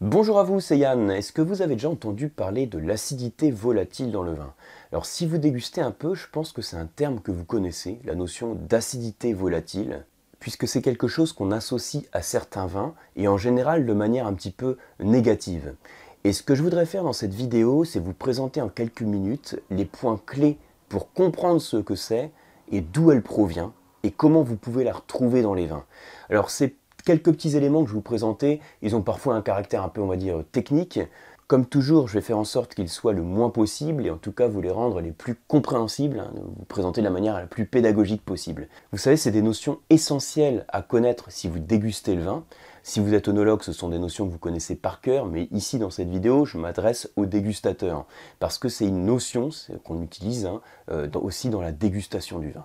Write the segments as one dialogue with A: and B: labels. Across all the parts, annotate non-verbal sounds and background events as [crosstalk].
A: Bonjour à vous, c'est Yann. Est-ce que vous avez déjà entendu parler de l'acidité volatile dans le vin? Alors si vous dégustez un peu, je pense que c'est un terme que vous connaissez, la notion d'acidité volatile, puisque c'est quelque chose qu'on associe à certains vins, et en général de manière un petit peu négative. Et ce que je voudrais faire dans cette vidéo, c'est vous présenter en quelques minutes les points clés pour comprendre ce que c'est et d'où elle provient, et comment vous pouvez la retrouver dans les vins. Alors c'est quelques petits éléments que je vous présentais, ils ont parfois un caractère un peu, on va dire, technique. Comme toujours, je vais faire en sorte qu'ils soient le moins possible et en tout cas vous les rendre les plus compréhensibles, hein, vous présenter de la manière la plus pédagogique possible. Vous savez, c'est des notions essentielles à connaître si vous dégustez le vin. Si vous êtes onologue, ce sont des notions que vous connaissez par cœur, mais ici dans cette vidéo, je m'adresse aux dégustateurs, parce que c'est une notion qu'on utilise hein, euh, aussi dans la dégustation du vin.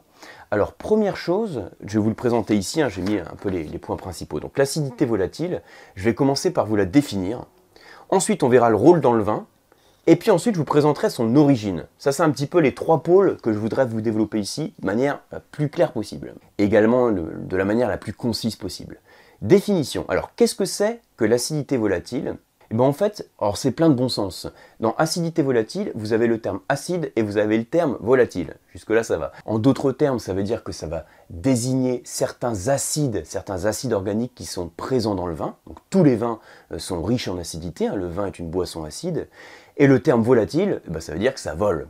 A: Alors première chose, je vais vous le présenter ici, hein, j'ai mis un peu les, les points principaux. Donc l'acidité volatile, je vais commencer par vous la définir. Ensuite, on verra le rôle dans le vin, et puis ensuite, je vous présenterai son origine. Ça, c'est un petit peu les trois pôles que je voudrais vous développer ici de manière la plus claire possible. Également de la manière la plus concise possible. Définition. Alors, qu'est-ce que c'est que l'acidité volatile? Eh ben en fait, alors c'est plein de bon sens. Dans acidité volatile, vous avez le terme acide et vous avez le terme volatile. Jusque-là, ça va. En d'autres termes, ça veut dire que ça va désigner certains acides, certains acides organiques qui sont présents dans le vin. Donc tous les vins euh, sont riches en acidité, hein. le vin est une boisson acide. Et le terme volatile, eh ben, ça veut dire que ça vole.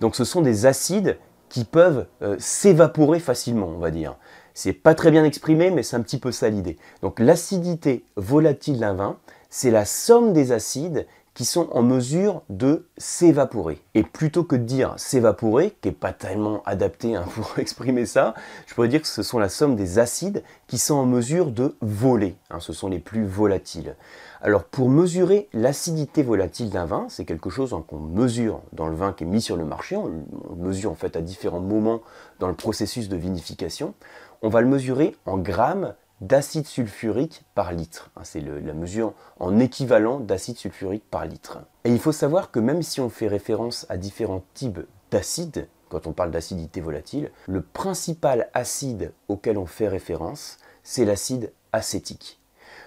A: Donc ce sont des acides qui peuvent euh, s'évaporer facilement, on va dire. C'est pas très bien exprimé, mais c'est un petit peu ça l'idée. Donc l'acidité volatile d'un vin, c'est la somme des acides qui sont en mesure de s'évaporer. Et plutôt que de dire s'évaporer, qui n'est pas tellement adapté hein, [laughs] pour exprimer ça, je pourrais dire que ce sont la somme des acides qui sont en mesure de voler. Hein, ce sont les plus volatiles. Alors pour mesurer l'acidité volatile d'un vin, c'est quelque chose hein, qu'on mesure dans le vin qui est mis sur le marché, on, on mesure en fait à différents moments dans le processus de vinification, on va le mesurer en grammes d'acide sulfurique par litre. Hein, c'est la mesure en équivalent d'acide sulfurique par litre. Et il faut savoir que même si on fait référence à différents types d'acides, quand on parle d'acidité volatile, le principal acide auquel on fait référence, c'est l'acide acétique.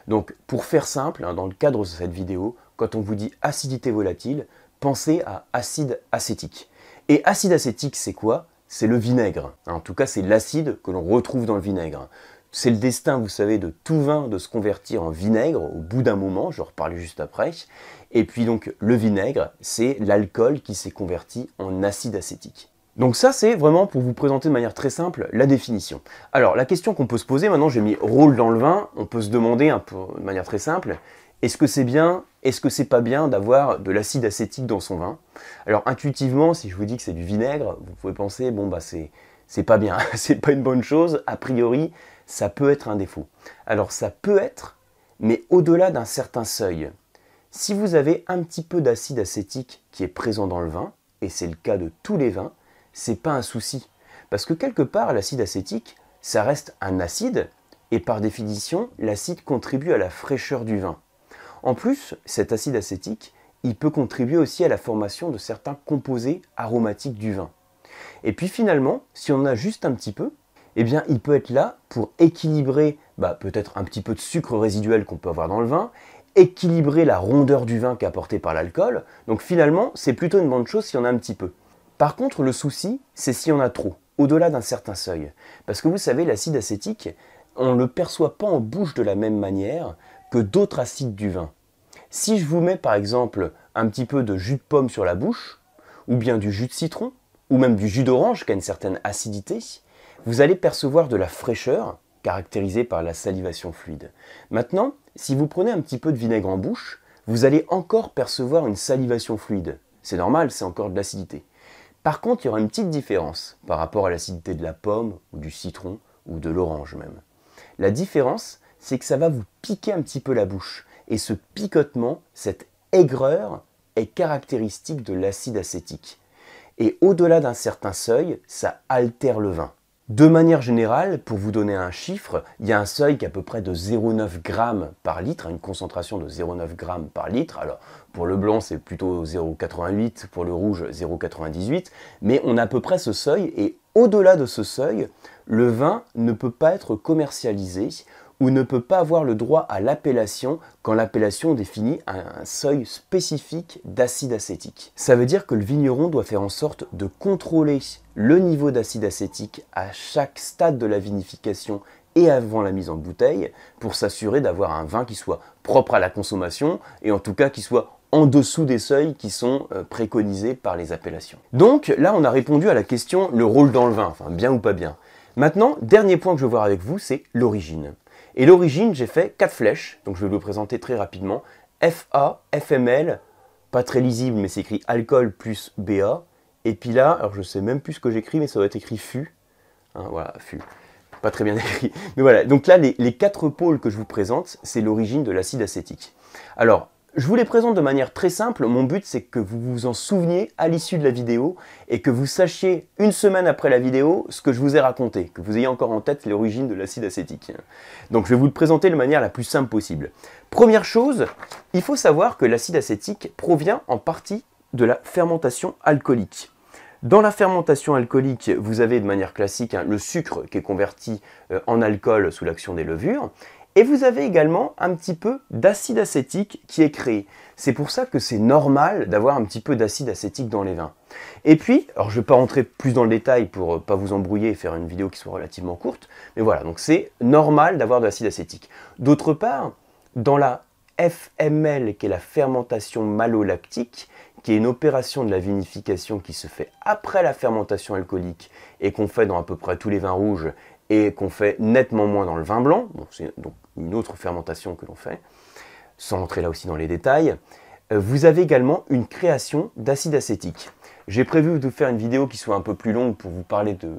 A: Donc pour faire simple, hein, dans le cadre de cette vidéo, quand on vous dit acidité volatile, pensez à acide acétique. Et acide acétique, c'est quoi? C'est le vinaigre. En tout cas, c'est l'acide que l'on retrouve dans le vinaigre. C'est le destin, vous savez, de tout vin de se convertir en vinaigre au bout d'un moment, je reparler juste après. Et puis donc le vinaigre, c'est l'alcool qui s'est converti en acide acétique. Donc ça, c'est vraiment pour vous présenter de manière très simple la définition. Alors la question qu'on peut se poser, maintenant j'ai mis rôle dans le vin, on peut se demander peu, de manière très simple, est-ce que c'est bien, est-ce que c'est pas bien d'avoir de l'acide acétique dans son vin? Alors intuitivement, si je vous dis que c'est du vinaigre, vous pouvez penser, bon bah c'est pas bien, [laughs] c'est pas une bonne chose, a priori, ça peut être un défaut. Alors ça peut être, mais au-delà d'un certain seuil. Si vous avez un petit peu d'acide acétique qui est présent dans le vin, et c'est le cas de tous les vins, c'est pas un souci. Parce que quelque part, l'acide acétique, ça reste un acide, et par définition, l'acide contribue à la fraîcheur du vin. En plus, cet acide acétique, il peut contribuer aussi à la formation de certains composés aromatiques du vin. Et puis finalement, si on a juste un petit peu, eh bien il peut être là pour équilibrer bah, peut-être un petit peu de sucre résiduel qu'on peut avoir dans le vin, équilibrer la rondeur du vin apportée par l'alcool. Donc finalement, c'est plutôt une bonne chose si on a un petit peu. Par contre, le souci, c'est si on a trop, au-delà d'un certain seuil. Parce que vous savez, l'acide acétique, on ne le perçoit pas en bouche de la même manière que d'autres acides du vin. Si je vous mets par exemple un petit peu de jus de pomme sur la bouche, ou bien du jus de citron, ou même du jus d'orange qui a une certaine acidité, vous allez percevoir de la fraîcheur caractérisée par la salivation fluide. Maintenant, si vous prenez un petit peu de vinaigre en bouche, vous allez encore percevoir une salivation fluide. C'est normal, c'est encore de l'acidité. Par contre, il y aura une petite différence par rapport à l'acidité de la pomme ou du citron ou de l'orange même. La différence, c'est que ça va vous piquer un petit peu la bouche. Et ce picotement, cette aigreur, est caractéristique de l'acide acétique et au-delà d'un certain seuil, ça altère le vin. De manière générale, pour vous donner un chiffre, il y a un seuil qui est à peu près de 0,9 g par litre, une concentration de 0,9 g par litre. Alors pour le blanc c'est plutôt 0,88, pour le rouge 0,98, mais on a à peu près ce seuil et au-delà de ce seuil, le vin ne peut pas être commercialisé ou ne peut pas avoir le droit à l'appellation quand l'appellation définit un seuil spécifique d'acide acétique. Ça veut dire que le vigneron doit faire en sorte de contrôler le niveau d'acide acétique à chaque stade de la vinification et avant la mise en bouteille pour s'assurer d'avoir un vin qui soit propre à la consommation et en tout cas qui soit en dessous des seuils qui sont euh, préconisés par les appellations. Donc là, on a répondu à la question le rôle dans le vin, bien ou pas bien. Maintenant, dernier point que je veux voir avec vous, c'est l'origine. Et l'origine, j'ai fait quatre flèches, donc je vais vous le présenter très rapidement. FA, FML, pas très lisible, mais c'est écrit alcool plus BA. Et puis là, alors je sais même plus ce que j'écris, mais ça doit être écrit FU. Hein, voilà, FU. Pas très bien [laughs] écrit. Mais voilà, donc là, les, les quatre pôles que je vous présente, c'est l'origine de l'acide acétique. Alors, je vous les présente de manière très simple. Mon but, c'est que vous vous en souveniez à l'issue de la vidéo et que vous sachiez une semaine après la vidéo ce que je vous ai raconté, que vous ayez encore en tête l'origine de l'acide acétique. Donc, je vais vous le présenter de manière la plus simple possible. Première chose, il faut savoir que l'acide acétique provient en partie de la fermentation alcoolique. Dans la fermentation alcoolique, vous avez de manière classique hein, le sucre qui est converti euh, en alcool sous l'action des levures. Et vous avez également un petit peu d'acide acétique qui est créé. C'est pour ça que c'est normal d'avoir un petit peu d'acide acétique dans les vins. Et puis, alors je ne vais pas rentrer plus dans le détail pour ne pas vous embrouiller et faire une vidéo qui soit relativement courte, mais voilà, donc c'est normal d'avoir de l'acide acétique. D'autre part, dans la FML, qui est la fermentation malolactique, qui est une opération de la vinification qui se fait après la fermentation alcoolique et qu'on fait dans à peu près tous les vins rouges et qu'on fait nettement moins dans le vin blanc, c'est donc une autre fermentation que l'on fait, sans entrer là aussi dans les détails, euh, vous avez également une création d'acide acétique. J'ai prévu de faire une vidéo qui soit un peu plus longue pour vous parler de,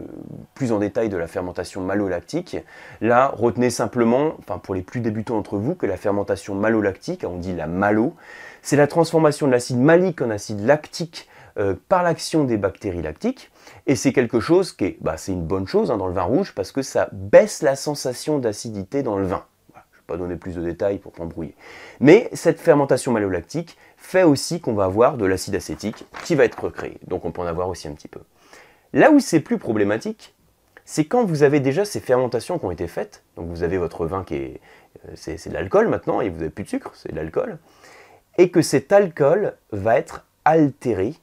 A: plus en détail de la fermentation malolactique. Là, retenez simplement, pour les plus débutants d'entre vous, que la fermentation malolactique, on dit la malo, c'est la transformation de l'acide malique en acide lactique euh, par l'action des bactéries lactiques. Et c'est quelque chose qui est, bah, c'est une bonne chose hein, dans le vin rouge parce que ça baisse la sensation d'acidité dans le vin. Pas donner plus de détails pour t'embrouiller. Mais cette fermentation malolactique fait aussi qu'on va avoir de l'acide acétique qui va être recréé. Donc on peut en avoir aussi un petit peu. Là où c'est plus problématique, c'est quand vous avez déjà ces fermentations qui ont été faites. Donc vous avez votre vin qui est, euh, c'est, de l'alcool maintenant et vous n'avez plus de sucre, c'est de l'alcool. Et que cet alcool va être altéré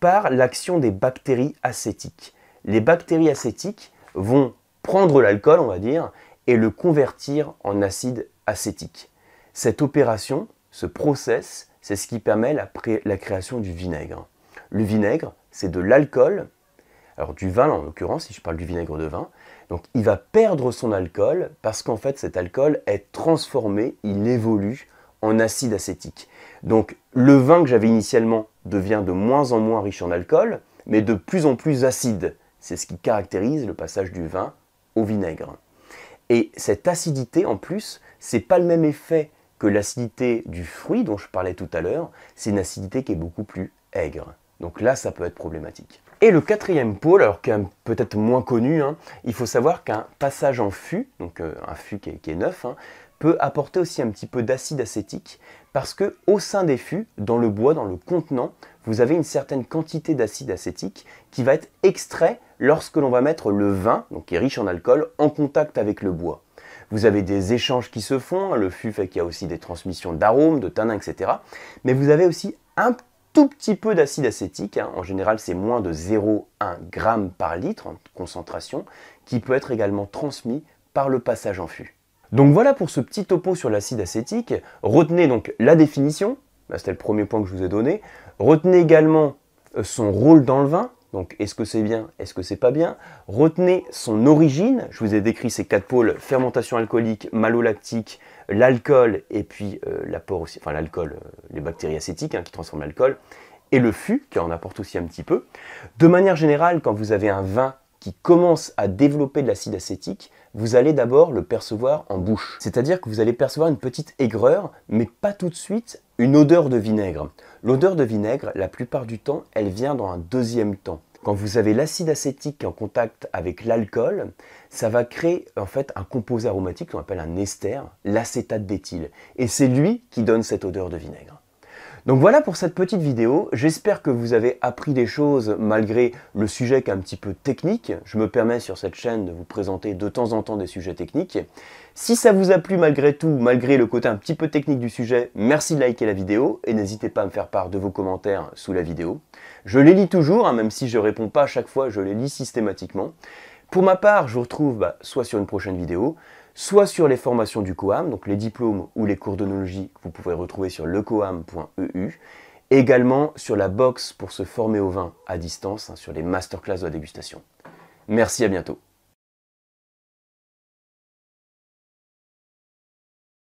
A: par l'action des bactéries acétiques. Les bactéries acétiques vont prendre l'alcool, on va dire, et le convertir en acide acétique. Cette opération, ce process, c'est ce qui permet la, création du vinaigre. Le vinaigre, c'est de l'alcool, alors du vin en l'occurrence, si je parle du vinaigre de vin, donc il va perdre son alcool parce qu'en fait cet alcool est transformé, il évolue en acide acétique. Donc le vin que j'avais initialement devient de moins en moins riche en alcool, mais de plus en plus acide. C'est ce qui caractérise le passage du vin au vinaigre. Et cette acidité, en plus, c'est pas le même effet que l'acidité du fruit dont je parlais tout à l'heure, c'est une acidité qui est beaucoup plus aigre. Donc là, ça peut être problématique. Et le quatrième pôle, alors est peut-être moins connu, hein, il faut savoir qu'un passage en fût, donc euh, un fût qui est, neuf, hein, peut apporter aussi un petit peu d'acide acétique parce que au sein des fûts, dans le bois, dans le contenant, vous avez une certaine quantité d'acide acétique qui va être extrait lorsque l'on va mettre le vin, donc qui est riche en alcool, en contact avec le bois. Vous avez des échanges qui se font, hein, le fût fait qu'il y a aussi des transmissions d'arômes, de tanins, etc. Mais vous avez aussi un tout petit peu d'acide acétique, hein. en général c'est moins de 0,1 g par litre en concentration, qui peut être également transmis par le passage en fût. Donc voilà pour ce petit topo sur l'acide acétique. Retenez donc la définition, c'était le premier point que je vous ai donné. Retenez également euh, son rôle dans le vin, donc est-ce que c'est bien, est-ce que c'est pas bien? Retenez son origine, je vous ai décrit ces quatre pôles, fermentation alcoolique, malolactique, l'alcool et puis euh, l'apport aussi, enfin l'alcool, euh, les bactéries acétiques hein, qui transforment l'alcool, et le fût qui en apporte aussi un petit peu. De manière générale, quand vous avez un vin qui commence à développer de l'acide acétique, vous allez d'abord le percevoir en bouche. C'est-à-dire que vous allez percevoir une petite aigreur, mais pas tout de suite une odeur de vinaigre. L'odeur de vinaigre, la plupart du temps, elle vient dans un deuxième temps. Quand vous avez l'acide acétique en contact avec l'alcool, ça va créer en fait un composé aromatique qu'on appelle un ester, l'acétate d'éthyle. Et c'est lui qui donne cette odeur de vinaigre. Donc voilà pour cette petite vidéo, j'espère que vous avez appris des choses malgré le sujet qui est un petit peu technique. Je me permets sur cette chaîne de vous présenter de temps en temps des sujets techniques. Si ça vous a plu malgré tout, malgré le côté un petit peu technique du sujet, merci de liker la vidéo et n'hésitez pas à me faire part de vos commentaires sous la vidéo. Je les lis toujours, hein, même si je ne réponds pas à chaque fois, je les lis systématiquement. Pour ma part, je vous retrouve bah, soit sur une prochaine vidéo, soit sur les formations du COAM, donc les diplômes ou les cours d'onologie que vous pouvez retrouver sur lecoam.eu, également sur la box pour se former au vin à distance, hein, sur les masterclass de la dégustation. Merci, à bientôt.